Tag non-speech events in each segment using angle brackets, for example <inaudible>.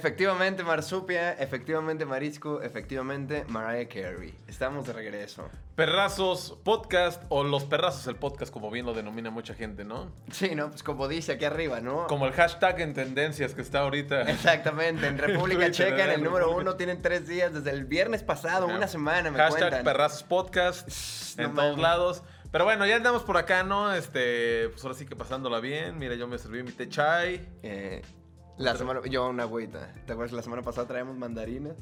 Efectivamente, Marsupia, efectivamente, Marisco, efectivamente, Mariah Carey. Estamos de regreso. Perrazos Podcast o Los Perrazos el Podcast, como bien lo denomina mucha gente, ¿no? Sí, ¿no? Pues como dice aquí arriba, ¿no? Como el hashtag en tendencias que está ahorita. Exactamente, en <laughs> República Checa, en el número República uno, tienen tres días, desde el viernes pasado, una semana, me Hashtag cuentan. Perrazos Podcast no en todos lados. Pero bueno, ya andamos por acá, ¿no? Este, pues ahora sí que pasándola bien. Mira, yo me serví mi té chai. Eh, la semana, yo una agüita. ¿Te acuerdas la semana pasada traíamos mandarinas?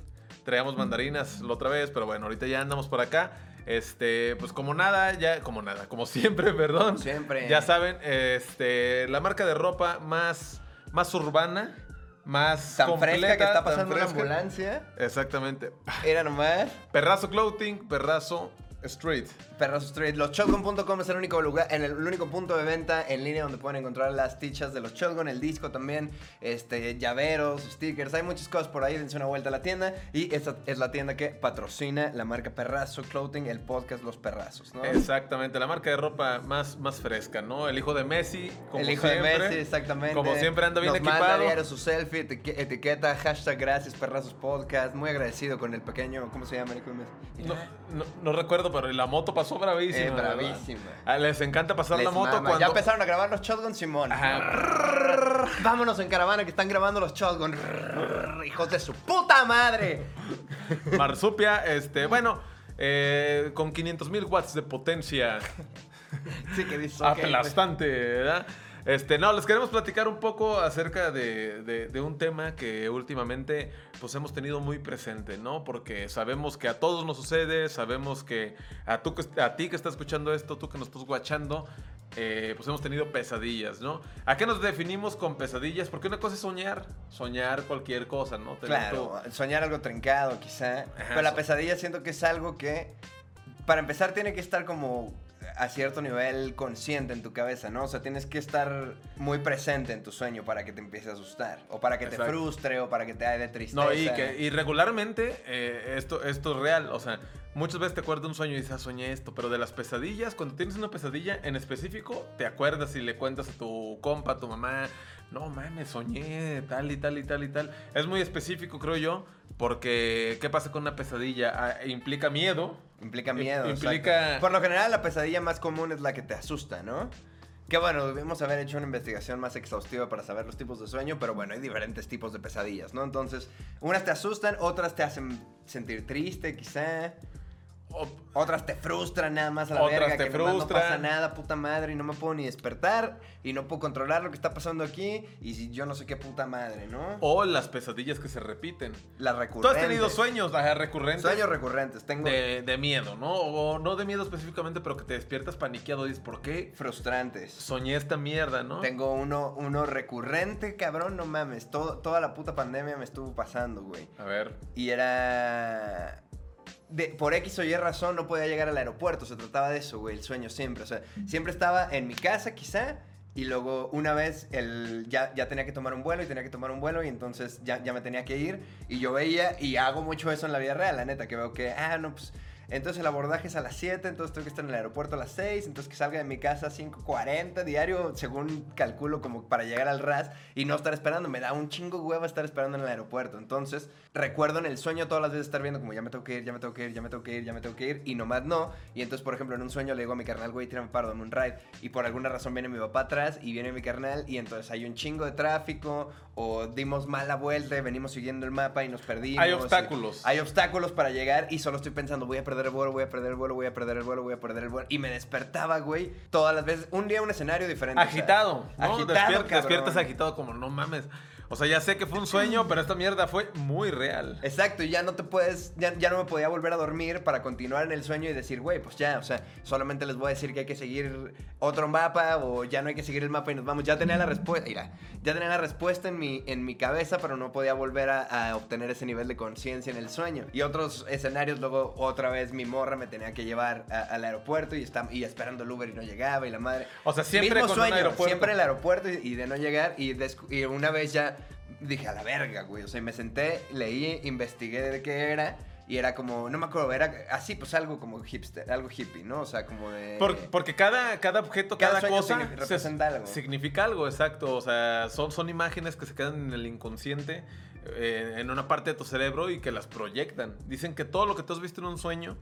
Traíamos mandarinas la otra vez, pero bueno, ahorita ya andamos por acá. Este, pues como nada, ya, como nada, como siempre, <laughs> perdón. Siempre. Ya saben, este, la marca de ropa más, más urbana, más Tan completa, fresca que está pasando una ambulancia. Exactamente. Era nomás. Perrazo Clothing, Perrazo Street. Perros Street. Los Shotgun.com es el único lugar, en el, el único punto de venta en línea donde pueden encontrar las tichas de los Shotgun, el disco también, este, llaveros, stickers. Hay muchas cosas por ahí. Dense una vuelta a la tienda. Y esta es la tienda que patrocina la marca Perrazo Clothing, el podcast Los Perrazos, ¿no? Exactamente, la marca de ropa más, más fresca, ¿no? El hijo de Messi, como el hijo siempre. de Messi, exactamente. Como siempre anda bien Nos Manda equipado. diario su selfie, etiqueta, etiqueta, hashtag gracias, perrazos podcast. Muy agradecido con el pequeño, ¿cómo se llama? el hijo de Messi? No, no, no recuerdo, pero la moto pasó bravísima. Eh. Ah, les encanta pasar Les la moto mama. cuando... Ya empezaron a grabar los Shotgun Simón. Ajá. Vámonos en caravana que están grabando los Shotgun. Hijos de su puta madre. Marsupia, este, bueno, eh, con 500 mil watts de potencia Sí, que dice. Aplastante, ¿verdad? Este, no, les queremos platicar un poco acerca de, de- de un tema que últimamente pues hemos tenido muy presente, ¿no? Porque sabemos que a todos nos sucede, sabemos que a, tú, a ti que estás escuchando esto, tú que nos estás guachando, eh, pues hemos tenido pesadillas, ¿no? ¿A qué nos definimos con pesadillas? Porque una cosa es soñar, soñar cualquier cosa, ¿no? Tener Claro, soñar algo trincado quizá. pero la pesadilla siento que es algo que, para empezar, tiene que estar como a cierto nivel consciente en tu cabeza, ¿no? O sea, tienes que estar muy presente en tu sueño para que te empiece a asusar. O para que te frustre, o para que te dé tristeza. No, y, que, y regularmente eh, esto, esto es real. O sea, muchas veces te acuerdas de un sueño y dices, ah, soñé esto. Pero de las pesadillas, cuando tienes una pesadilla en específico, te acuerdas y le cuentas a tu compa, a tu mamá. No mames, soñé tal y tal y tal y tal. Es muy específico, creo yo. Porque, ¿qué pasa con una pesadilla? Ah, implica miedo. Implica miedo. Implica- exacto. Por lo general, la pesadilla más común es la que te asusta, ¿no? Que bueno, debimos haber hecho una investigación más exhaustiva para saber los tipos de sueño, pero bueno, hay diferentes tipos de pesadillas, ¿no? Entonces, unas te asustan, otras te hacen sentir triste, quizá. Otras te frustran nada más a la Otras verga, te que nomás no frustran. pasa nada, puta madre, y no me puedo ni despertar, y no puedo controlar lo que está pasando aquí, y yo no sé qué puta madre, ¿no? o las pesadillas que se repiten. Las Tú recurrentes. has tenido sueños ajá, recurrentes. Sueños recurrentes, tengo de, de miedo, ¿no? O no de miedo específicamente, pero que te despiertas paniqueado y dices, ¿por qué frustrantes. soñé esta mierda, no? Tengo uno, uno recurrente, cabrón, no mames. Todo, toda la puta pandemia me estuvo pasando, güey. A ver. Y era... de- por X o Y razón no podía llegar al aeropuerto. Se trataba de eso, güey, el sueño siempre. O sea, siempre estaba en mi casa, quizá. Y luego una vez el, ya, ya tenía que tomar un vuelo y tenía que tomar un vuelo y entonces ya, ya me tenía que ir. Y yo veía, y hago mucho eso en la vida real, la neta, que veo que, ah, no, pues... Entonces el abordaje es a las 7, entonces tengo que estar en el aeropuerto a las 6, entonces que salga de mi casa a 5.40 diario, según calculo como para llegar al RAS y no estar esperando. Me da un chingo hueva estar esperando en el aeropuerto. Entonces recuerdo en el sueño todas las veces estar viendo como ya me tengo que ir, ya me tengo que ir, ya me tengo que ir, ya me tengo que ir y nomás no. Y entonces, por ejemplo, en un sueño le digo a mi carnal, güey, tírame paro, dame un ride. Y por alguna razón viene mi papá atrás y viene mi carnal y entonces hay un chingo de tráfico o dimos mala vuelta y venimos siguiendo el mapa y nos perdimos. Hay obstáculos. hay obstáculos para llegar y solo estoy pensando, voy a perder el vuelo, voy a perder el vuelo, voy a perder el vuelo, voy a perder el vuelo. Y me despertaba, güey, todas las veces. Un día un escenario diferente. o sea, Agitado, ¿no? agitado, Despier- cabrón. despiertas agitado como, no mames. O sea, ya sé que fue un sueño, pero esta mierda fue muy real. Exacto, y ya no te puedes, ya, ya no me podía volver a dormir para continuar en el sueño y decir, güey, pues ya, o sea, solamente les voy a decir que hay que seguir otro mapa o ya no hay que seguir el mapa y nos vamos. Ya tenía la respuesta, mira, ya tenía la respuesta en mi, en mi cabeza, pero no podía volver a, a obtener ese nivel de conciencia en el sueño. Y otros escenarios, luego otra vez mi morra me tenía que llevar a- al aeropuerto y, está, y esperando el Uber y no llegaba y la madre. O sea, siempre Mismo con sueño, un aeropuerto. siempre el aeropuerto y, y de no llegar y una vez ya dije a la verga, güey. O sea, me senté, leí, investigué de qué era y era como, no me acuerdo, era así, pues algo como hipster, algo hippie, ¿no? O sea, como de... Por- porque cada, cada objeto, Cada cosa significa- representa algo. significa algo, exacto. O sea, son, son imágenes que se quedan en el inconsciente, eh, en una parte de tu cerebro y que las proyectan. Dicen que todo lo que tú has visto en un sueño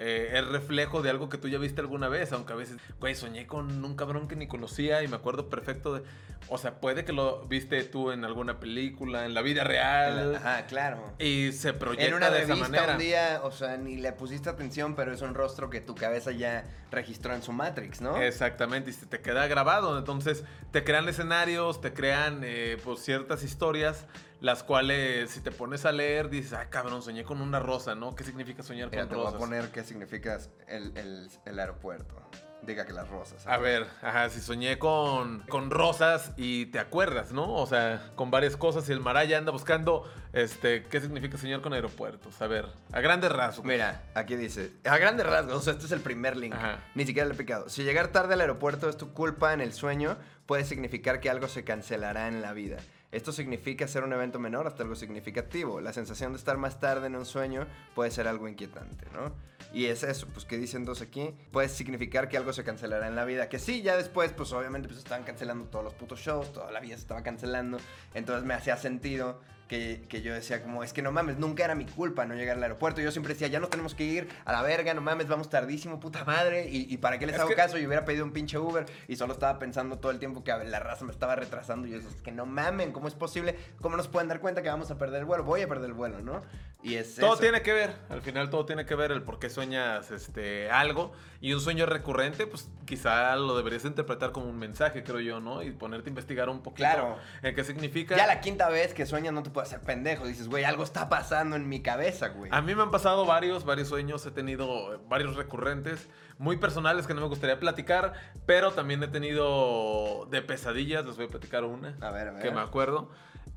eh, es reflejo de algo que tú ya viste alguna vez, aunque a veces, güey, soñé con un cabrón que ni conocía y me acuerdo perfecto de... O sea, puede que lo viste tú en alguna película, en la vida real. Ajá, claro. Y se proyecta En una de esa manera. un día, o sea, ni le pusiste atención, pero es un rostro que tu cabeza ya registró en su Matrix, ¿no? Exactamente, y se te queda grabado. Entonces, te crean escenarios, te crean eh, pues, ciertas historias, las cuales, si te pones a leer, dices, ah, cabrón, soñé con una rosa, ¿no? ¿Qué significa soñar Mira, con te voy rosas? a poner qué significa el, el- el aeropuerto. Diga que las rosas. A ver, ajá, si soñé con, con rosas y te acuerdas, ¿no? O sea, con varias cosas y el Maraya anda buscando, este, ¿qué significa soñar con aeropuertos? A ver, a grandes rasgos. Mira, aquí dice, a grandes rasgos, o sea, este es el primer link. Ajá. Ni siquiera le he picado. Si llegar tarde al aeropuerto es tu culpa en el sueño, puede significar que algo se cancelará en la vida. Esto significa ser un evento menor hasta algo significativo. La sensación de estar más tarde en un sueño puede ser algo inquietante, ¿no? Y es eso, pues que dicen dos aquí, puede significar que algo se cancelará en la vida. Que sí, ya después, pues obviamente pues estaban cancelando todos los putos shows, toda la vida se estaba cancelando. Entonces me hacía sentido que, que yo decía como, es que no mames, nunca era mi culpa no llegar al aeropuerto. Yo siempre decía, ya nos tenemos que ir a la verga, no mames, vamos tardísimo, puta madre. ¿Y, y para qué les Es hago que- caso? Yo hubiera pedido un pinche Uber y solo estaba pensando todo el tiempo que la raza me estaba retrasando. Y yo decía, es que no mamen, ¿cómo es posible? ¿Cómo nos pueden dar cuenta que vamos a perder el vuelo? Voy a perder el vuelo, ¿no? Y es Todo eso. tiene que ver, al final todo tiene que ver el por qué sueñas este, algo y un sueño recurrente, pues quizá lo deberías interpretar como un mensaje, creo yo, ¿no? Y ponerte a investigar un poquito Claro. en qué significa. Ya la quinta vez que sueñas no te puedes hacer pendejo. Dices, güey, algo está pasando en mi cabeza, güey. A mí me han pasado varios, varios sueños, he tenido eh, varios recurrentes, muy personales que no me gustaría platicar, pero también he tenido de pesadillas, les voy a platicar una. A ver, a ver. Que me acuerdo.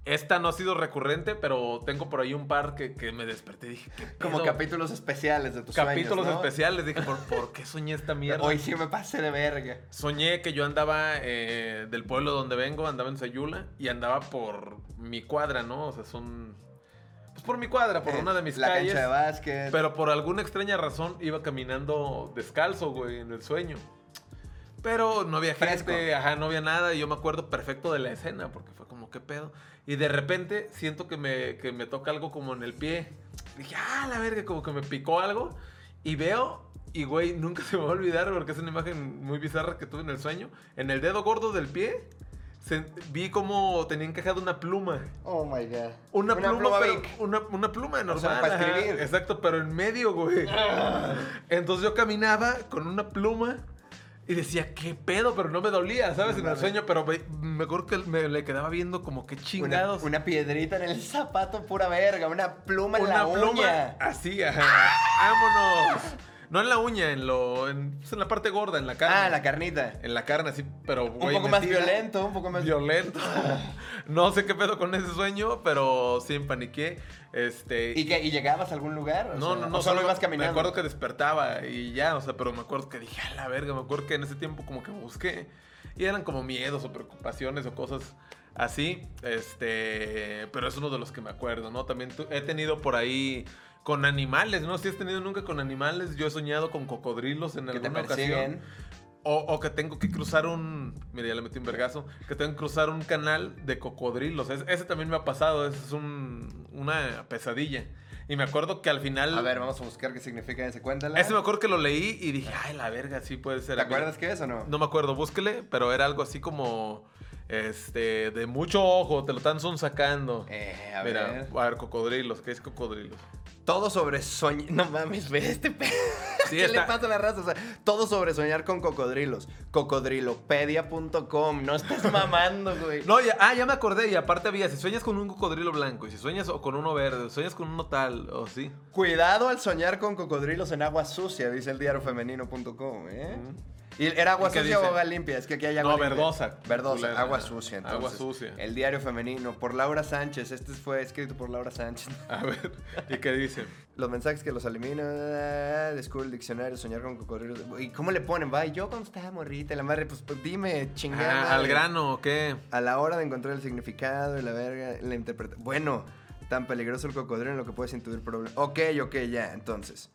Esta no ha sido recurrente, pero tengo por ahí un par que, que me desperté y dije, ¿qué Como capítulos especiales de tus Capítulos sueños, ¿no? especiales. Dije, ¿por, por qué soñé esta <laughs> mierda? Hoy sí me pasé de verga. Soñé que yo andaba eh, del pueblo donde vengo, andaba en Sayula y andaba por mi cuadra, ¿no? O sea, son. Pues por mi cuadra, por Eh, una de mis la calles. cancha de básquet. Pero por alguna extraña razón iba caminando descalzo, güey, en el sueño. Pero no había Fresco. gente, ajá, no había nada. Y yo me acuerdo perfecto de la escena, porque fue como, ¿qué pedo? Y de repente siento que me, que me toca algo como en el pie. Dije, ah, la verga, como que me picó algo. Y veo, y güey, nunca <laughs> se me va a olvidar, porque es una imagen muy bizarra que tuve en el sueño. En el dedo gordo del pie, se- vi como tenía encajada una pluma. Oh my god. Una, pluma, pero- Bic. una, una pluma normal. para ajá, escribir. exacto, pero en medio, güey. <laughs> Entonces yo caminaba con una pluma y decía, ¿qué pedo? Pero no me dolía, ¿sabes? No en el sueño, pero me acuerdo que me le quedaba viendo como que chingados. una piedrita en el zapato, pura verga. Una pluma en Una la pluma uña. así, ajá. ¡Vámonos! No en la uña, en lo. En, pues, en la parte gorda, en la carne. Ah, la carnita. En la carne, así, pero. Un güey, poco más violento, un poco más Violento. <laughs> no sé qué pedo con ese sueño, pero sí paniqué. Este. ¿Y, qué, ¿Y llegabas a algún lugar? O No, sea, no, no. o solo ibas caminando. Me acuerdo que despertaba y ya, o sea, pero me acuerdo que dije, a la verga, me acuerdo que en ese tiempo como que busqué. Y eran como miedos o preocupaciones o cosas así. Este. Pero es uno de los que me acuerdo, ¿no? También tu- he tenido por ahí. Con animales, ¿no? Si has tenido nunca con animales. Yo he soñado con cocodrilos en que alguna ocasión. O, o que tengo que cruzar un. Mira, ya le metí un vergazo. Que tengo que cruzar un canal de cocodrilos. Es- ese también me ha pasado. Ese es un, una pesadilla. Y me acuerdo que al final. A ver, vamos a buscar qué significa ese. Cuéntala. Ese me acuerdo que lo leí y dije, ay, la verga, sí puede ser. ¿Te acuerdas qué es o no? No me acuerdo, búsquele, pero era algo así como. Este. De mucho ojo, te lo están sacando. Eh, a Mira, ver. a ver, cocodrilos. ¿Qué es cocodrilos? Todo sobre soñar. No mames, ve este pe... Sí, ¿Qué le pasa a la raza? O sea, todo sobre soñar con cocodrilos. Cocodrilopedia.com. No estás <laughs> mamando, güey. No, ya, ah, ya me acordé. Y aparte había, si sueñas con un cocodrilo blanco, y si sueñas con uno verde, o sueñas con uno tal, o sí. Cuidado al soñar con cocodrilos en agua sucia, dice el diariofemenino.com, ¿eh? ¿Y era agua ¿Y qué sucia o agua limpia? Es que aquí hay agua No, limpia. verdosa. Verdosa, Culera. agua sucia. Agua sucia. El diario femenino, por Laura Sánchez. Este fue escrito por Laura Sánchez. <laughs> A ver, ¿y qué dice? Los mensajes que los elimina, ah, descubre el diccionario, soñar con cocodrilos. ¿Y cómo le ponen? Va, y yo cuando estaba morrita, la madre, pues, pues, dime, chingada. Ah, al grano, ¿o ¿qué? A la hora de encontrar el significado y la verga, la interpretación. Bueno, tan peligroso el cocodrilo en lo que puedes intuir problemas. Ok, ok, ya, entonces.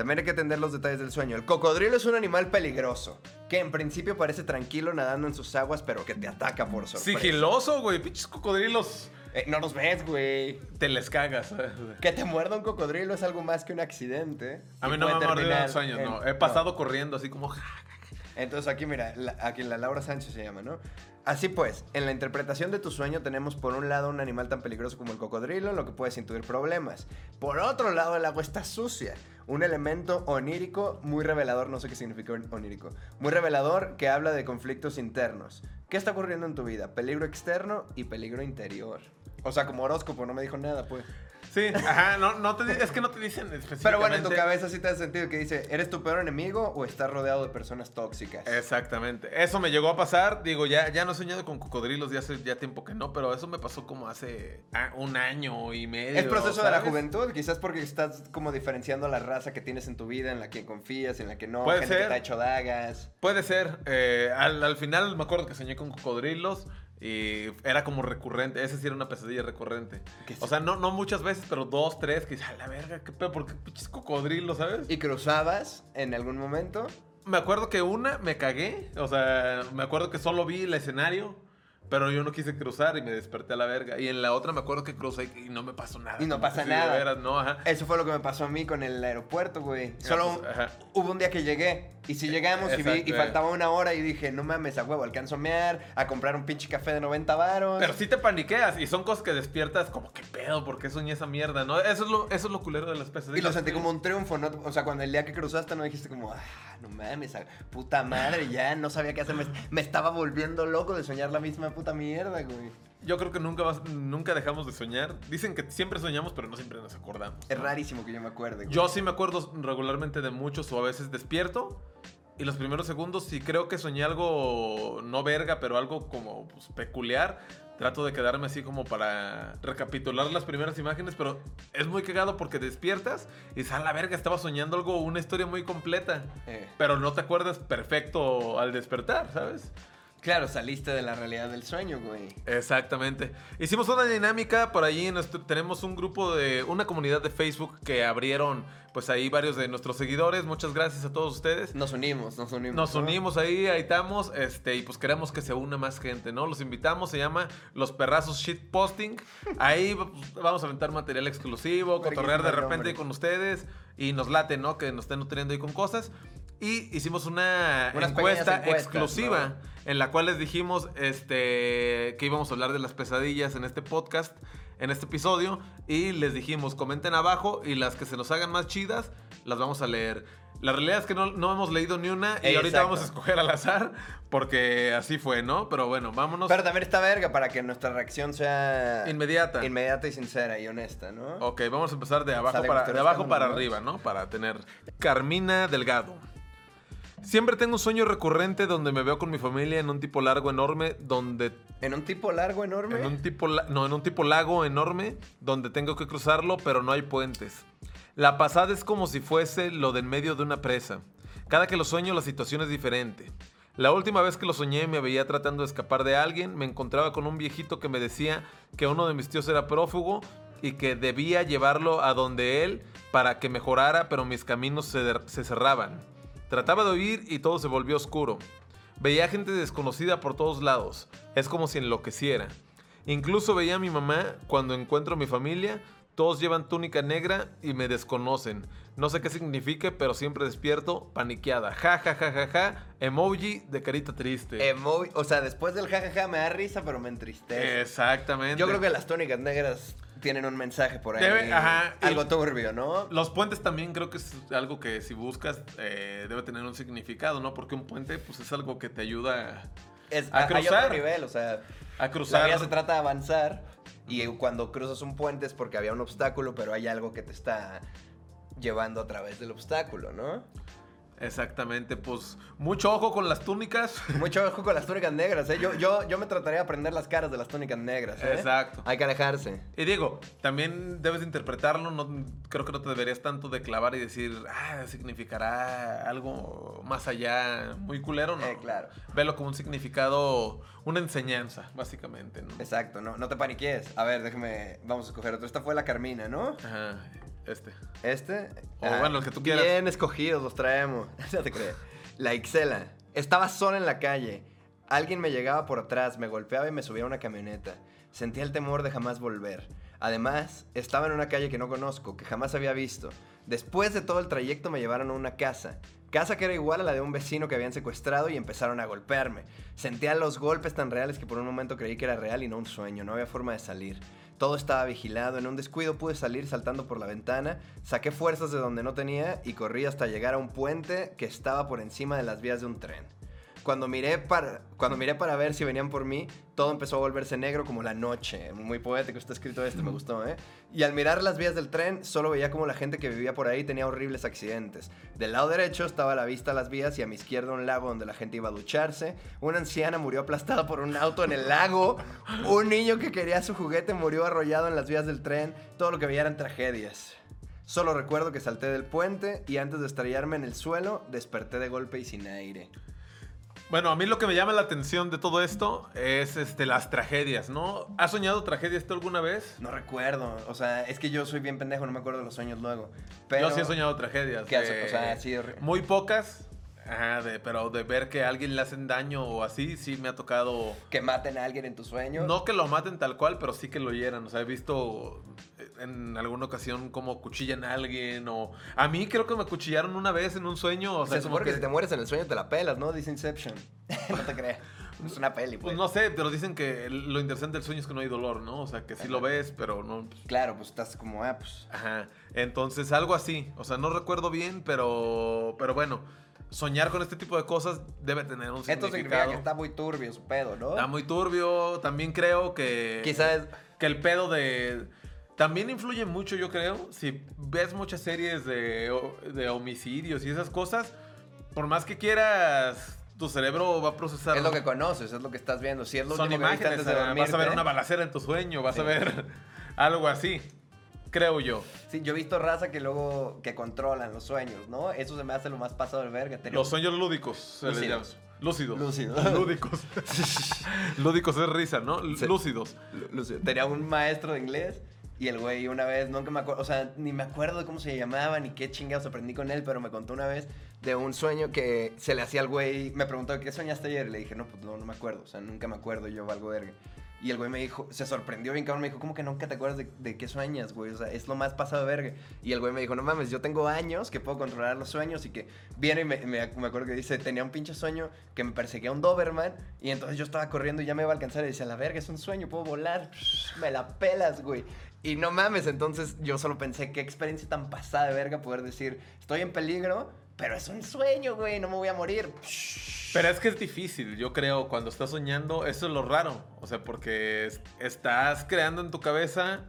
También hay que entender los detalles del sueño. El cocodrilo es un animal peligroso, que en principio parece tranquilo nadando en sus aguas, pero que te ataca por sorpresa. Sigiloso, güey. Pinches cocodrilos. Eh, no los ves, güey. Te les cagas. Que te muerda un cocodrilo es algo más que un accidente. A mí no me ha mordido en terminar sueños, en- no. He pasado corriendo así como... Entonces aquí mira, la- aquí la Laura Sánchez se llama, ¿no? Así pues, en la interpretación de tu sueño tenemos por un lado un animal tan peligroso como el cocodrilo, en lo que puedes intuir problemas. Por otro lado, el agua está sucia, un elemento onírico muy revelador, no sé qué significa on- onírico, muy revelador que habla de conflictos internos. ¿Qué está ocurriendo en tu vida? Peligro externo y peligro interior. O sea, como horóscopo, no me dijo nada, pues. Sí, ajá, no, no te, es que no te dicen específicamente. Pero bueno, en tu cabeza sí te hace sentido que dice, ¿eres tu peor enemigo o estás rodeado de personas tóxicas? Exactamente. Eso me llegó a pasar. Digo, ya, ya no he soñado con cocodrilos, ya hace ya tiempo que no, pero eso me pasó como hace ah, un año y medio. Es proceso de la juventud, quizás porque estás como diferenciando la raza que tienes en tu vida, en la que confías, en la que no, Puede gente que ser. te ha hecho dagas. Puede ser. eh, al, al final me acuerdo que soñé con cocodrilos y era como recurrente. Esa sí era una pesadilla recurrente. Sí. O sea, no, no muchas veces, pero dos, tres, que a la verga, qué pedo, ¿por qué pinches cocodrilos, sabes? ¿Y cruzabas en algún momento? Me acuerdo que una me cagué. O sea, me acuerdo que solo vi el escenario. Pero yo no quise cruzar y me desperté a la verga. Y en la otra me acuerdo que crucé y no me pasó nada. Y no pasa de nada. veras, no, ajá. Eso fue lo que me pasó a mí con el aeropuerto, güey. Solo pues, ajá. hubo un día que llegué y si llegamos y, vi, y eh. faltaba una hora y dije, no mames, a huevo, alcanzo a mear, a comprar un pinche café de 90 varos. Pero sí te paniqueas y son cosas que despiertas como, ¿qué pedo? ¿Por qué soñé esa mierda? ¿No? Eso es lo, eso es lo culero de las pesadillas. Y lo sentí como un triunfo, ¿no? O sea, cuando el día que cruzaste no dijiste como, ah, no mames, puta madre, ya no sabía qué hacer. Me, me estaba volviendo loco de soñar la misma puta mierda, güey. Yo creo que nunca, vas- nunca dejamos de soñar. Dicen que siempre soñamos, pero no siempre nos acordamos. Es rarísimo que yo me acuerde, güey. Yo sí me acuerdo regularmente de muchos o a veces despierto. Y los primeros segundos, si creo que soñé algo no verga, pero algo como pues, peculiar, trato de quedarme así como para recapitular las primeras imágenes. Pero es muy cagado porque despiertas y dices, a la verga, estaba soñando algo, una historia muy completa. Eh, Pero no te acuerdas perfecto al despertar, ¿sabes? Claro, saliste de la realidad del sueño, güey. Exactamente. Hicimos una dinámica por en nuestro- tenemos un grupo de una comunidad de Facebook que abrieron, pues ahí varios de nuestros seguidores. Muchas gracias a todos ustedes. Nos unimos, nos unimos. Nos ¿no? unimos ahí, ahí estamos, este, y pues queremos que se una más gente, ¿no? Los invitamos, se llama Los Perrazos Shitposting. Ahí pues, <laughs> vamos a aventar material exclusivo, cotorrear de repente con ustedes y nos late, ¿no? Que nos estén nutriendo ahí con cosas. Y hicimos una Unas encuesta exclusiva en la cual les dijimos este, que íbamos a hablar de las pesadillas en este podcast, en este episodio. Y les dijimos, comenten abajo y las que se nos hagan más chidas, las vamos a leer. La realidad es que no, no hemos leído ni una y ahorita vamos a escoger al azar porque así fue, ¿no? Pero bueno, vámonos. Pero también está verga para que nuestra reacción sea Inmediata. inmediata y sincera y honesta, ¿no? Ok, vamos a empezar de abajo Sale, para, de abajo para arriba, ¿no? Para tener. Carmina Delgado. Siempre tengo un sueño recurrente donde me veo con mi familia en un tipo largo enorme donde En un tipo largo, enorme. En un tipo, la- no, en un tipo lago enorme donde tengo que cruzarlo, pero no hay puentes. La pasada es como si fuese lo de en medio de una presa. Cada que lo sueño la situación es diferente. La última vez que lo soñé me veía tratando de escapar de alguien, me encontraba con un viejito que me decía que uno de mis tíos era prófugo y que debía llevarlo a donde él para que mejorara, pero mis caminos se, se cerraban. Trataba de huir y todo se volvió oscuro. Veía gente desconocida por todos lados. Es como si enloqueciera. Incluso veía a mi mamá cuando encuentro a mi familia. Todos llevan túnica negra y me desconocen. No sé qué signifique, pero siempre despierto paniqueada. Ja, ja, ja, ja, ja. Emoji de carita triste. Emo- o sea, después del jajaja me da risa, pero me entristece. Exactamente. Yo creo que las tónicas negras tienen un mensaje por ahí. Debe- ajá, Algo turbio, ¿no? Los puentes también creo que es algo que si buscas eh, debe tener un significado, ¿no? Porque un puente pues es algo que te ayuda Es, a otro cruzar. nivel, o sea, a la cruzar. vida se trata de avanzar y cuando cruzas un puente es porque había un obstáculo, pero hay algo que te está llevando a través del obstáculo, ¿no? Exactamente, pues mucho ojo con las túnicas. <laughs> Mucho ojo con las túnicas negras, ¿eh? Yo, yo, yo me trataría de aprender las caras de las túnicas negras, ¿eh? Exacto. Hay que alejarse. Y digo, también debes de interpretarlo, no, creo que no te deberías tanto de clavar y decir, ah, significará algo más allá, muy culero, ¿no? Eh, claro. Velo como un significado, una enseñanza, básicamente, ¿no? Exacto, no, no te paniques. A ver, déjame, vamos a escoger otro. Esta fue la Carmina, ¿no? Ajá, este. Este. O bueno, el que tú quieras. Bien escogidos, los traemos. <laughs> No te crees. La Ixela. Estaba sola en la calle. Alguien me llegaba por atrás, me golpeaba y me subía a una camioneta. Sentía el temor de jamás volver. Además, estaba en una calle que no conozco, que jamás había visto. Después de todo el trayecto me llevaron a una casa. Casa que era igual a la de un vecino que habían secuestrado y empezaron a golpearme. Sentía los golpes tan reales que por un momento creí que era real y no un sueño. No había forma de salir. Todo estaba vigilado. En un descuido pude salir saltando por la ventana, saqué fuerzas de donde no tenía y corrí hasta llegar a un puente que estaba por encima de las vías de un tren. Cuando miré, para, cuando miré para ver si venían por mí, todo empezó a volverse negro como la noche. Muy poético está escrito esto, me gustó, ¿eh? Y al mirar las vías del tren, solo veía como la gente que vivía por ahí tenía horribles accidentes. Del lado derecho estaba a la vista las vías y a mi izquierda un lago donde la gente iba a ducharse. Una anciana murió aplastada por un auto en el lago. Un niño que quería su juguete murió arrollado en las vías del tren. Todo lo que veía eran tragedias. Solo recuerdo que salté del puente y antes de estrellarme en el suelo, desperté de golpe y sin aire. Bueno, a mí lo que me llama la atención de todo esto es este, las tragedias, ¿no? ¿Has soñado tragedias tú alguna vez? No recuerdo, o sea, es que yo soy bien pendejo, no me acuerdo de los sueños luego. Pero... Yo sí he soñado tragedias. ¿Qué hace? O sea, sí. Muy pocas, Ajá, de, pero de ver que a alguien le hacen daño o así, sí me ha tocado. Que maten a alguien en tus sueños. No que lo maten tal cual, pero sí que lo hieran. O sea, he visto en alguna ocasión como cuchillan a alguien o... A mí creo que me cuchillaron una vez en un sueño. O sea, Se supone que... si te mueres en el sueño te la pelas, ¿no? Dice Inception. <laughs> no te creas. Es una peli, pues. Pues no sé, pero dicen que lo interesante del sueño es que no hay dolor, ¿no? O sea, que sí lo ves, pero no... pues, Claro, pues estás como, ah, pues... Ajá. Entonces, algo así. O sea, no recuerdo bien, pero, pero bueno, soñar con este tipo de cosas debe tener un Esto significa significado. que está muy turbio su pedo, ¿no? Está muy turbio. También creo que. Quizás... Que el pedo de. También influye mucho, yo creo. Si ves muchas series de, de homicidios y esas cosas, por más que quieras, tu cerebro va a procesar. Es lo que conoces, es lo que estás viendo. Si es lo Son último que viste imágenes. antes de ah, vas a ver dormirte. una balacera en tu sueño, vas a Sí. ver <laughs> algo así. Creo yo. Sí, yo he visto raza que luego que controlan los sueños, ¿no? Eso se me hace lo más pasado del verga. Los sueños lúdicos. se les Lúcidos. llama. Lúcidos. Lúcidos. <laughs> Lúdicos. <laughs> Lúdicos es risa, ¿no? Lúcidos. Lu- Tenía un maestro de inglés y el güey una vez, nunca me acuerdo, o sea, ni me acuerdo de cómo se llamaba ni qué chingados aprendí con él, pero me contó una vez de un sueño que se le hacía al güey, me preguntó, ¿qué soñaste ayer? Y le dije, no, pues no, no me acuerdo, o sea, nunca me acuerdo, yo valgo verga. Y el güey me dijo, se sorprendió bien cabrón, me dijo, ¿cómo que nunca te acuerdas de, qué sueñas, güey? O sea, es lo más pasado verga. Y el güey me dijo, no mames, yo tengo años que puedo controlar los sueños y que viene y me, me, me acuerdo que dice, tenía un pinche sueño que me perseguía un Doberman y entonces yo estaba corriendo y ya me iba a alcanzar y decía, la verga, es un sueño, puedo volar, me la pelas, güey. Y no mames, entonces yo solo pensé, qué experiencia tan pasada de verga poder decir, estoy en peligro, pero es un sueño, güey, no me voy a morir. Pero es que es difícil, yo creo, cuando estás soñando, eso es lo raro. O sea, porque es- estás creando en tu cabeza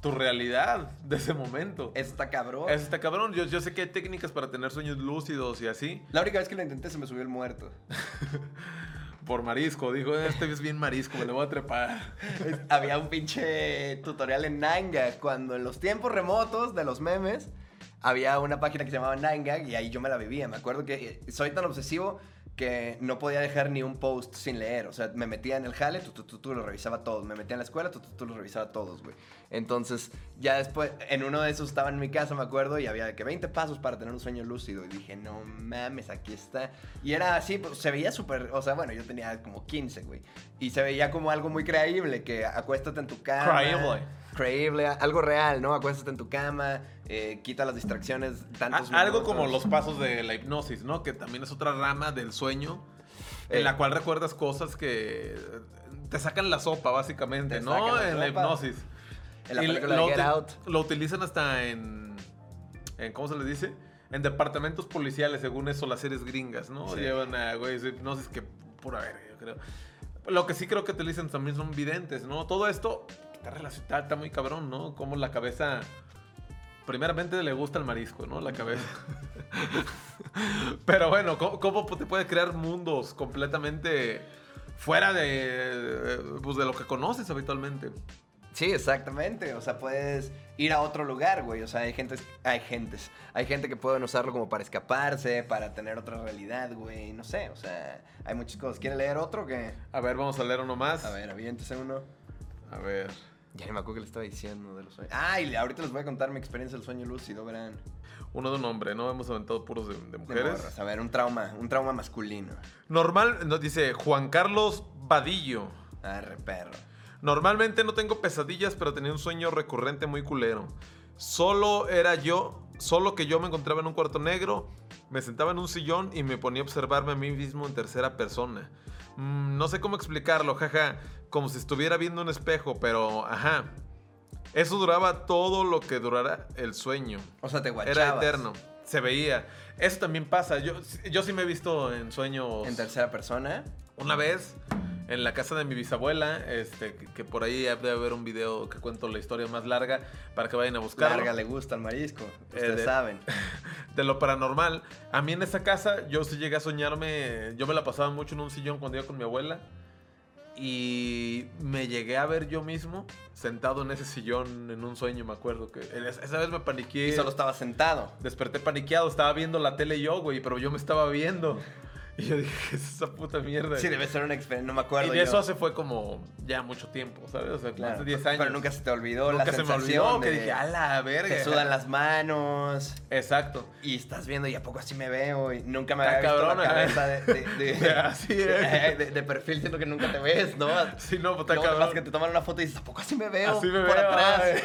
tu realidad de ese momento. Eso está cabrón. Eso está cabrón. Yo, yo sé que hay técnicas para tener sueños lúcidos y así. La única vez que lo intenté se me subió el muerto. <laughs> Por marisco. Dijo, este es bien marisco, me le voy a trepar. <laughs> Había un pinche tutorial en Nanga cuando en los tiempos remotos de los memes había una página que se llamaba Nanga y ahí yo me la vivía. Me acuerdo que eh, soy tan obsesivo que no podía dejar ni un post sin leer. O sea, me metía en el jale, tú, tú, tú, tú lo revisaba todos. Me metía en la escuela, tú, tú, tú lo revisaba todos, güey. Entonces, ya después, en uno de esos estaba en mi casa, me acuerdo, y había que 20 pasos para tener un sueño lúcido. Y dije, no mames, aquí está. Y era así, pues, se veía súper, o sea, bueno, yo tenía como 15, güey. Y se veía como algo muy creíble, que acuéstate en tu cama. Creíble. Creíble, algo real, ¿no? Acuéstate en tu cama, eh, quita las distracciones tantos A- algo como los pasos de la hipnosis, ¿no? Que también es otra rama del sueño. Eh. En la cual recuerdas cosas que te sacan la sopa, básicamente, Te ¿no? la en la hipnosis. En la película lo, de Get uti- Out. lo utilizan hasta en, en. ¿Cómo se les dice? En departamentos policiales, según eso, las series gringas, ¿no? Sí. Llevan a güeyes de hipnosis que pura verga, yo creo. Lo que sí creo que utilizan también son videntes, ¿no? Todo esto está relacionado, está muy cabrón, ¿no? Como la cabeza primeramente le gusta el marisco, ¿no? La cabeza. <laughs> Pero bueno, ¿cómo, cómo te puede crear mundos completamente fuera de, pues, de lo que conoces habitualmente? Sí, exactamente. O sea, puedes ir a otro lugar, güey. O sea, hay gente, hay gentes, hay gente que pueden usarlo como para escaparse, para tener otra realidad, güey. No sé, o sea, hay muchas cosas. ¿Quieren leer otro que? A ver, vamos a leer uno más. A ver, aviéntese uno. A ver. Ya ni me acuerdo que le estaba diciendo de los sueños. Ah, y ahorita les voy a contar mi experiencia del sueño lúcido, verán. Uno de un hombre, ¿no? Hemos aventado puros de, de mujeres. a ver, un trauma, un trauma masculino. Normal, nos dice Juan Carlos Vadillo. Arre, perro. Normalmente no tengo pesadillas, pero tenía un sueño recurrente muy culero. Solo era yo, solo que yo me encontraba en un cuarto negro, me sentaba en un sillón y me ponía a observarme a mí mismo en tercera persona. Mm, no sé cómo explicarlo, jaja, como si estuviera viendo un espejo, pero ajá. Eso duraba todo lo que durara el sueño. O sea, te guachabas. Era eterno. Se veía. Eso también pasa. Yo, yo sí me he visto en sueños. ¿En tercera persona? Una vez en la casa de mi bisabuela, este, que, por ahí debe haber un video que cuento la historia más larga para que vayan a buscarlo. Larga le gusta al marisco, ustedes saben. <laughs> De lo paranormal. A mí en esa casa yo sí llegué a soñarme, yo me la pasaba mucho en un sillón cuando iba con mi abuela y me llegué a ver yo mismo sentado en ese sillón en un sueño, me acuerdo que esa vez me paniqué. Y solo estaba sentado. Desperté paniqueado, estaba viendo la tele yo, güey, pero yo me estaba viendo. Y yo dije, ¿qué es esa puta mierda? Sí, debe ser una experiencia, no me acuerdo. Y de eso hace fue como ya mucho tiempo, ¿sabes? O sea, más de 10 años. Pero nunca se te olvidó nunca la se me olvidó que dije, a la verga. Te sudan las manos. Exacto. Y estás viendo, ¿y a poco así me veo? Y nunca me había visto la cabeza de, de, <laughs> de, así es. de, perfil, siento que nunca te ves, ¿no? Sí, no, pues, cabrón. que te toman una foto y dices, ¿a poco así me veo? Así me por veo. atrás.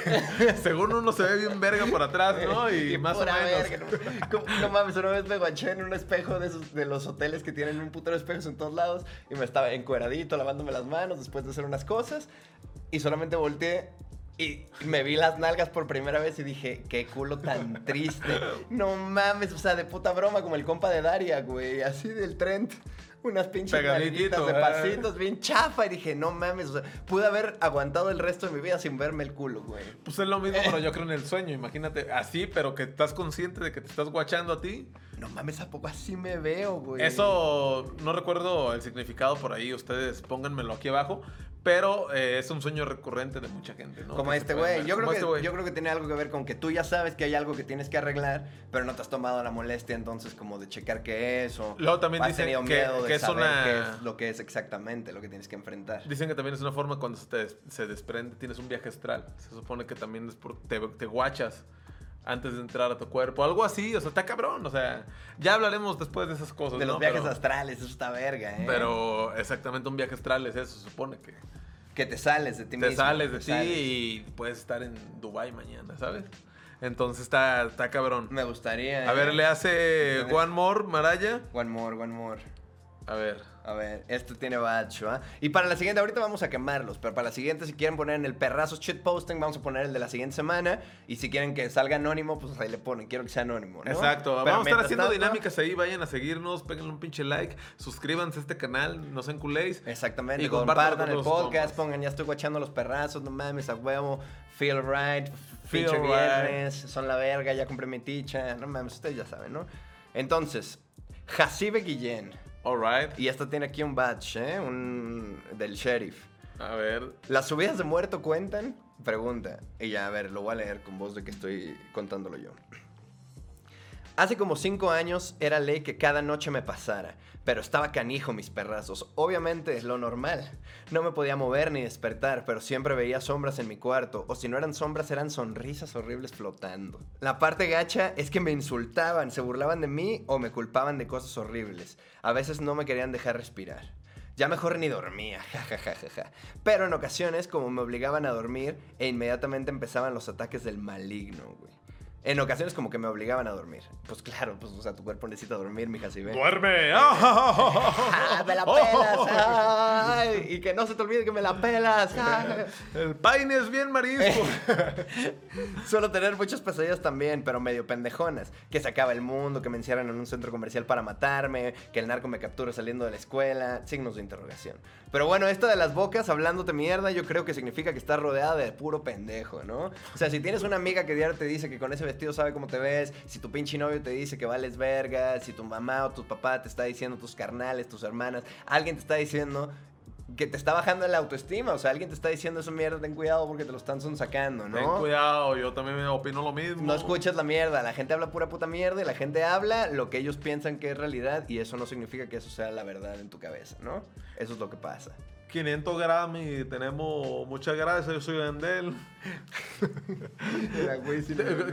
<laughs> Según uno se ve bien verga por atrás, ¿no? <laughs> Y, más o menos. Verga, no, no, mames, una vez me guaché en un espejo de, esos, de los hoteles que tienen un putero espejos en todos lados y me estaba encueradito, lavándome las manos después de hacer unas cosas y solamente volteé y me vi las nalgas por primera vez y dije, qué culo tan triste. <laughs> No mames, o sea, de puta broma, como el compa de Daria, güey, así del Trent. Unas pinches nalguitas de eh. pasitos bien chafa. Y dije, no mames, o sea, pude haber aguantado el resto de mi vida sin verme el culo, güey. Pues es lo mismo, pero yo <laughs> creo en el sueño. Imagínate, así, pero que estás consciente de que te estás guachando a ti. No mames, ¿a poco así me veo, güey? Eso, no recuerdo el significado por ahí. Ustedes pónganmelo aquí abajo. Pero eh, es un sueño recurrente de mucha gente, ¿no? Como este güey. Yo, creo que, este yo creo que tiene algo que ver con que tú ya sabes que hay algo que tienes que arreglar, pero no te has tomado la molestia entonces como de checar qué es o Luego también has tenido miedo de es saber qué es lo que es exactamente lo que tienes que enfrentar. Dicen que también es una forma cuando se, te, se desprende, tienes un viaje astral. Se supone que también es por, te, te guachas antes de entrar a tu cuerpo. Algo así, o sea, está cabrón. O sea, ya hablaremos después de esas cosas. De los viajes astrales, eso está verga, ¿eh? Pero exactamente un viaje astral es eso, se supone que. Que te sales de ti mismo. Te sales de ti y puedes estar en Dubai mañana, ¿sabes? Entonces está, está cabrón. Me gustaría. A ver, ¿eh? le hace One More, Maraya. One More, One More. A ver. A ver, esto tiene bacho, ¿ah? Y para la siguiente, ahorita vamos a quemarlos, pero para la siguiente, si quieren poner en el perrazo posting vamos a poner el de la siguiente semana. Y si quieren que salga anónimo, pues ahí le ponen. Quiero que sea anónimo, ¿no? Exacto. vamos a estar haciendo dinámicas ahí. Vayan a seguirnos, peguen un pinche like, suscríbanse a este canal, no sean culés. Exactamente. Y compartan el podcast, pongan, ya estoy guachando los perrazos, no mames, a huevo. Feel right, feature viernes, son la verga, ya compré mi ticha. No mames, ustedes ya saben, ¿no? Entonces, Jacibe Guillén. Alright. Y esta tiene aquí un badge, ¿eh? Un del sheriff. A ver. ¿Las subidas de muerto cuentan? Pregunta. Y ya, a ver, lo voy a leer con voz de que estoy contándolo yo. Hace como cinco años era ley que cada noche me pasara, pero estaba canijo mis perrazos. Obviamente es lo normal. No me podía mover ni despertar, pero siempre veía sombras en mi cuarto, o si no eran sombras eran sonrisas horribles flotando. La parte gacha es que me insultaban, se burlaban de mí o me culpaban de cosas horribles. A veces no me querían dejar respirar. Ya mejor ni dormía, <laughs> jajajaja. Pero en ocasiones, como me obligaban a dormir, e inmediatamente empezaban los ataques del maligno, güey. En ocasiones como que me obligaban a dormir. Pues claro, pues, o sea, tu cuerpo necesita dormir, mija, si ve. ¡Duerme! <laughs> ¡Ah, ¡Me la pelas! ¡Ay! <laughs> Y que no se te olvide que me la pelas. El paine es bien marisco. <laughs> Suelo tener muchas pesadillas también, pero medio pendejonas. Que se acaba el mundo, que me encierran en un centro comercial para matarme, que el narco me captura saliendo de la escuela. Signos de interrogación. Pero bueno, esto de las bocas, hablándote mierda, yo creo que significa que estás rodeada de puro pendejo, ¿no? O sea, si tienes una amiga que diario te dice que con ese vestido sabe cómo te ves, si tu pinche novio te dice que vales verga, si tu mamá o tu papá te está diciendo, tus carnales, tus hermanas, alguien te está diciendo que te está bajando la autoestima, o sea, alguien te está diciendo eso mierda, ten cuidado porque te lo están sacando, ¿no? Ten cuidado, yo también me opino lo mismo. No escuches la mierda, la gente habla pura puta mierda y la gente habla lo que ellos piensan que es realidad y eso no significa que eso sea la verdad en tu cabeza, ¿no? Eso es lo que pasa. 500 Grammy, tenemos muchas gracias, yo soy Yandel.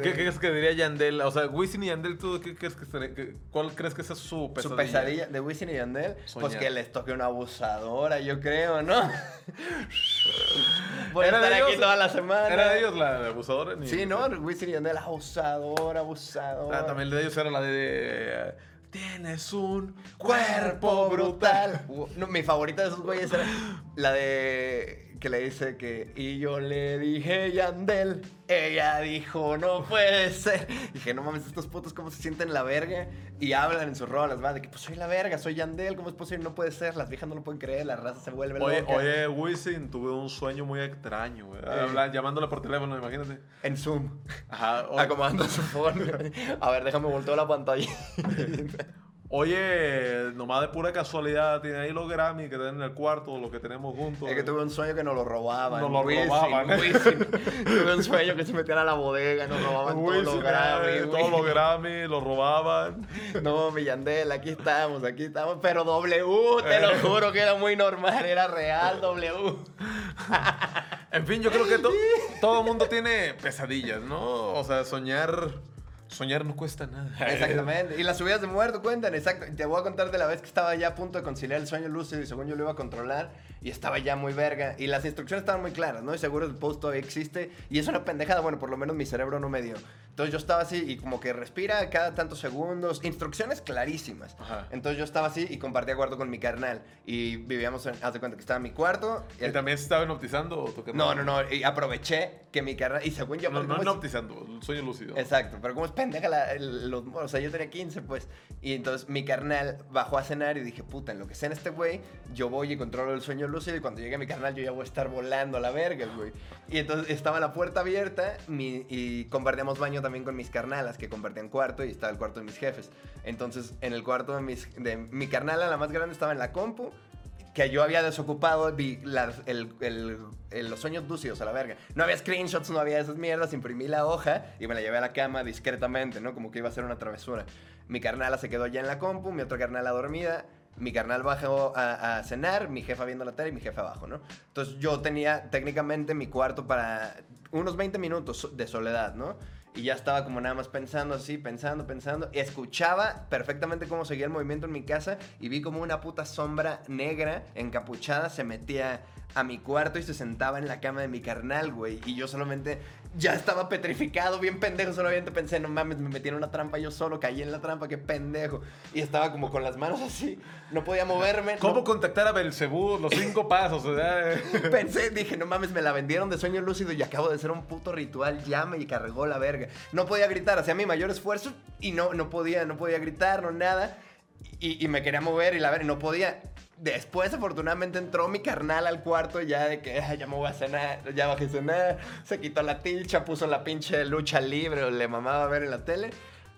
¿Qué crees que diría Yandel? O sea, Wisin y Yandel, ¿tú qué crees que sería, ¿cuál crees que es su pesadilla? Su pesadilla de Wisin y Yandel, pues que les toque una abusadora, yo creo, ¿no? <laughs> Voy a estar aquí toda la semana. ¿Era de ellos la, abusadora? Sí, ¿no? Wisin y Yandel, abusadora, abusadora. Ah, también de ellos era la de... Tienes un cuerpo brutal. No, mi favorita de esos güeyes era la de que le dice que y yo le dije Yandel, ella dijo no puede ser. Dije, no mames, estos putos cómo se sienten la verga y hablan en sus rolas, va, de que pues soy la verga, soy Yandel, ¿cómo es posible? No puede ser, las viejas no lo pueden creer, la raza se vuelve oye, loca. Oye, Wisin, tuve un sueño muy extraño, güey. Eh. Llamándole por teléfono, imagínate. En Zoom. Ajá. Acomodando su phone. A ver, déjame voltear la pantalla. <laughs> Oye, nomás de pura casualidad, tiene ahí los Grammy que tienen en el cuarto, lo que tenemos juntos. Es que tuve un sueño que nos lo robaban. Nos lo robaban. <laughs> tuve un sueño que se metían a la bodega, nos robaban todos los Grammy. Todos los Grammy, los robaban. <laughs> No, Millandel, aquí estamos, aquí estamos. Pero W, te lo juro que era muy normal, era real W. <laughs> en fin, yo creo que todo el mundo tiene pesadillas, ¿no? O sea, soñar Soñar no cuesta nada. <laughs> Exactamente. Y las subidas de muerto cuentan, exacto. Te voy a contar de la vez que estaba ya a punto de conciliar el sueño lúcido y según yo lo iba a controlar y estaba ya muy verga. Y las instrucciones estaban muy claras, ¿no? Y seguro el post todavía existe. Y es una pendejada, bueno, por lo menos mi cerebro no me dio. Entonces yo estaba así y como que respira cada tantos segundos. Instrucciones clarísimas. Entonces yo estaba así y compartía cuarto con mi carnal. Y vivíamos, en, haz de cuenta que estaba en mi cuarto. ¿Y, también se estaba hipnotizando o No, no, no. Y aproveché que mi carnal. Y según yo. No, no hipnotizando, sueño lúcido. Exacto, pero como es pendeja la, los. O sea, yo tenía 15, pues. Y entonces mi carnal bajó a cenar y dije, puta, en lo que sea en este güey, yo voy y controlo el sueño lúcido. Y cuando llegue a mi carnal, yo ya voy a estar volando a la verga, güey. Y entonces estaba la puerta abierta y compartíamos baño también con mis carnalas que compartían cuarto y estaba el cuarto de mis jefes. Entonces, en el cuarto de, mis, de mi carnala, la más grande, estaba en la compu que yo había desocupado vi los sueños lúcidos a la verga. No había screenshots, no había esas mierdas, imprimí la hoja y me la llevé a la cama discretamente, ¿no? Como que iba a ser una travesura. Mi carnala se quedó ya en la compu, mi otra carnala dormida, mi carnal bajó a, a, cenar, mi jefa viendo la tele y mi jefa abajo, ¿no? Entonces yo tenía técnicamente mi cuarto para unos 20 minutos de soledad, ¿no? Y ya estaba como nada más pensando así, pensando, pensando. Y escuchaba perfectamente cómo seguía el movimiento en mi casa y vi como una puta sombra negra encapuchada se metía a mi cuarto y se sentaba en la cama de mi carnal, güey. Y yo solamente ya estaba petrificado, bien pendejo. Solamente pensé, no mames, me metí en una trampa yo solo, caí en la trampa, qué pendejo. Y estaba como con las manos así, no podía moverme. ¿Cómo contactar a Belcebú? Los cinco pasos, o sea. <laughs> Pensé, dije, no mames, me la vendieron de sueño lúcido y acabo de hacer un puto ritual, ya me cargó la verga. No podía gritar, hacía mi mayor esfuerzo y no, no podía, no podía gritar, no nada. Y, y me quería mover y la verga, y no podía. Después, afortunadamente, entró mi carnal al cuarto ya de que ya me voy a cenar, ya bajé a cenar. Se quitó la tilcha, puso la pinche lucha libre, o le mamaba a ver en la tele.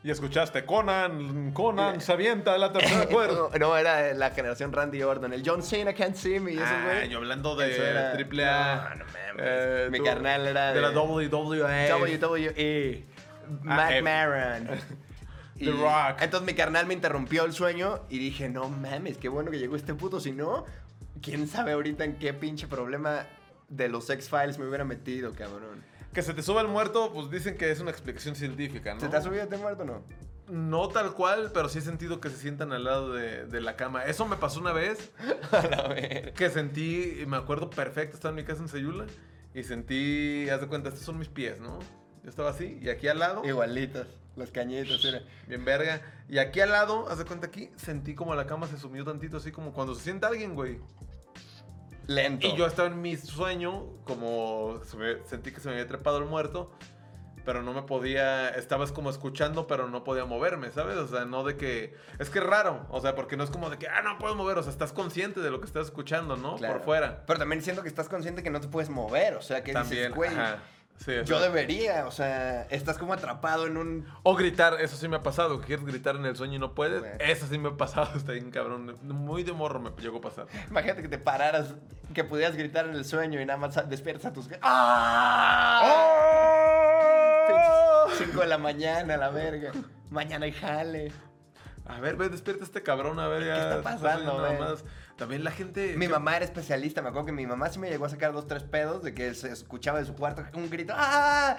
Y escuchaste, Conan, Conan se avienta de la tercera <laughs> cuerda. no, era la generación Randy Orton, el John Cena Can't See Me. ah, yo hablando de Triple A. No, no eh, mi carnal era de, de la WWE. WWE. Mac ah, <laughs> The Rock. Entonces mi carnal me interrumpió el sueño y dije, no mames, qué bueno que llegó este puto. Si no, quién sabe ahorita en qué pinche problema de los X-Files me hubiera metido, cabrón. Que se te suba el muerto, pues dicen que es una explicación científica, ¿no? ¿Se te ha subido este muerto o no? No tal cual, pero sí he sentido que se sientan al lado de, la cama. Eso me pasó una vez. <laughs> A ver. Que sentí, me acuerdo perfecto, estaba en mi casa en Sayula. Y sentí, haz de cuenta, estos son mis pies, ¿no? Yo estaba así, y aquí al lado. Igualitas. Las cañitas, era. Bien verga. Y aquí al lado, haz de cuenta aquí, sentí como la cama se sumió tantito, así como cuando se sienta alguien, güey. Lento. Y yo estaba en mi sueño, como sentí que se me había trepado el muerto, pero no me podía, estabas como escuchando, pero no podía moverme, ¿sabes? O sea, no de que, es que es raro, o sea, porque no es como de que, ah, no puedo mover, o sea, estás consciente de lo que estás escuchando, ¿no? Por fuera. Pero también siento que estás consciente que no te puedes mover, o sea, que también, dices, güey, Sí, Yo debería, o sea, estás como atrapado en un... O gritar, eso sí me ha pasado, quieres gritar en el sueño y no puedes. Eso sí me ha pasado, <laughs> está bien cabrón. Muy de morro me llegó a pasar. Imagínate que te pararas, que pudieras gritar en el sueño y nada más despiertas a tus... ¡Ah! Cinco de la mañana, la verga. Mañana hay jale. A ver, ve, despierta este cabrón, a ver, ya. está pasando, nada más. También la gente. Mi que- mamá era especialista, me acuerdo que mi mamá sí me llegó a sacar dos, tres pedos de que se escuchaba de su cuarto un grito ¡Ah!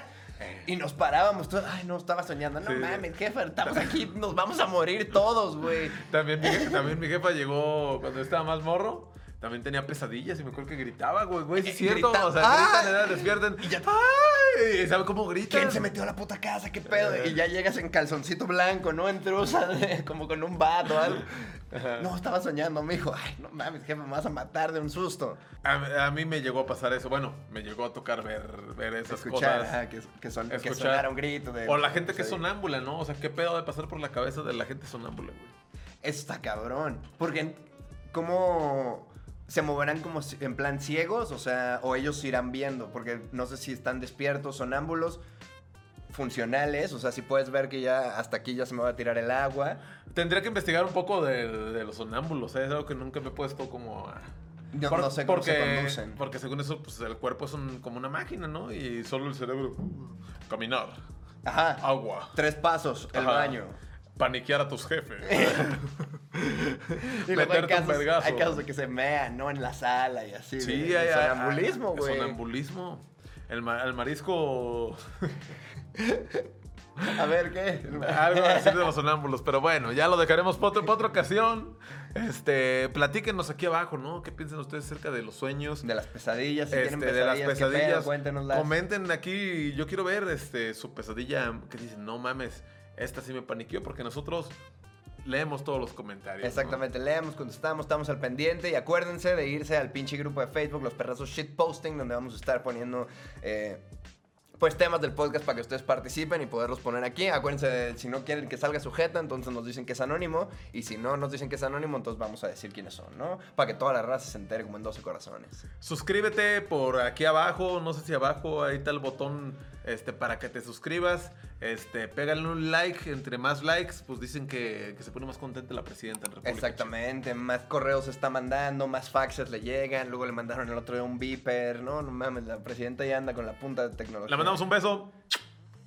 Y nos parábamos todos, ay, no, estaba soñando, no Sí. mames, jefa, estamos aquí, <laughs> nos vamos a morir todos, güey. También mi, je- también mi jefa llegó cuando estaba más morro. También tenía pesadillas y me acuerdo que gritaba, güey, güey, es Eh, cierto. grita- O sea, ¡Ah! gritan, ¿verdad? despierten. Y ya- ¡Ay! ¿Sabe cómo gritan? ¿Quién se metió a la puta casa? ¿Qué pedo? Y ya llegas en calzoncito blanco, ¿no? En trusa, <laughs> como con un vato o algo. No, estaba soñando, me dijo, ay, no mames, jefa, me vas a matar de un susto. A, a mí me llegó a pasar eso. Bueno, me llegó a tocar ver, ver esas Escuchar, cosas. ajá, que, que, son, que sonara un grito. De, O la gente que es sonámbula, ¿no? O sea, qué pedo de pasar por la cabeza de la gente sonámbula, güey. Eso está cabrón. Porque, ¿cómo se moverán como en plan ciegos? O sea, o ellos irán viendo. Porque no sé si están despiertos, sonámbulos, funcionales. O sea, si puedes ver que ya hasta aquí ya se me va a tirar el agua. Tendría que investigar un poco de, de los sonámbulos, ¿eh? es algo que nunca me he puesto como a... No, Por- no sé cómo porque, se conducen. Porque según eso, pues el cuerpo es un- como una máquina, ¿no? Y solo el cerebro... uh, caminar, Ajá. agua, Tres pasos, el Ajá. baño. Paniquear a tus jefes. <laughs> Hay Meterte un casos, hay casos de que se mean, ¿no? En la sala y así. sí, de- hay... hay- sonambulismo, hay- güey. Sonambulismo. El, ma- el marisco... <laughs> A ver, ¿qué? Algo a decir de los sonámbulos, pero bueno, ya lo dejaremos para otra, para otra ocasión. Este, platíquenos aquí abajo, ¿no? ¿Qué piensan ustedes acerca de los sueños? De las pesadillas, si Este, tienen de las pesadillas, ¿qué pedo? pesadillas. Comenten aquí, yo quiero ver este, su pesadilla que dicen, no mames, esta sí me paniqueó porque nosotros leemos todos los comentarios. ¿no? Exactamente, leemos, contestamos, estamos al pendiente y acuérdense de irse al pinche grupo de Facebook, los perrazos shitposting, donde vamos a estar poniendo eh, pues temas del podcast para que ustedes participen y poderlos poner aquí. Acuérdense, de, si no quieren que salga sujeta, entonces nos dicen que es anónimo y si no nos dicen que es anónimo, entonces vamos a decir quiénes son, ¿no? Para que toda la raza se entere como en 12 corazones. Suscríbete por aquí abajo, no sé si abajo, ahí está el botón este, para que te suscribas. Este, pégale un like, entre más likes, pues dicen que, que se pone más contenta la presidenta en República Exactamente, más correos se está mandando, más faxes le llegan, luego le mandaron el otro día un beeper, no, no mames, la presidenta ya anda con la punta de tecnología. Le mandamos un beso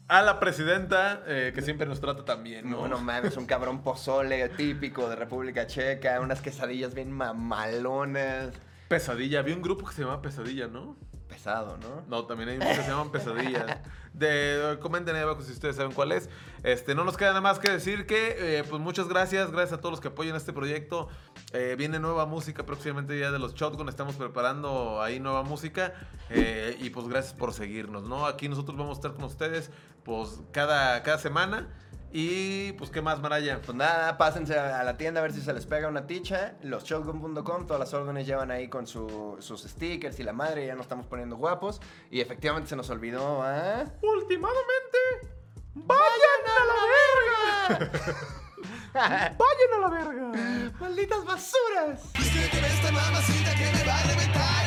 a la presidenta, eh, que siempre nos trata tan bien, ¿no? No, no mames, un cabrón pozole típico de República Checa, unas quesadillas bien mamalonas. Pesadilla, había un grupo que se llamaba Pesadilla, ¿no? Pesado, ¿no? No, también hay unos que se llaman Pesadilla. <laughs> De, comenten ahí abajo si ustedes saben cuál es. Este, no nos queda nada más que decir que, eh, pues muchas gracias, gracias a todos los que apoyan este proyecto. Eh, viene nueva música próximamente ya de los Shotgun, estamos preparando ahí nueva música. eh, y pues gracias por seguirnos, ¿no? Aquí nosotros vamos a estar con ustedes, pues cada, cada semana. Y pues, ¿qué más, Maraya? Pues nada, pásense a la tienda a ver si se les pega una ticha. Los shotgun.com, todas las órdenes llevan ahí con su- sus stickers y la madre, ya nos estamos poniendo guapos. Y efectivamente se nos olvidó, ¿ah? Últimamente, ¡Vayan a la verga! <laughs> vayan a la verga. ¡Malditas basuras! Viste que esta mamacita que me va a reventar.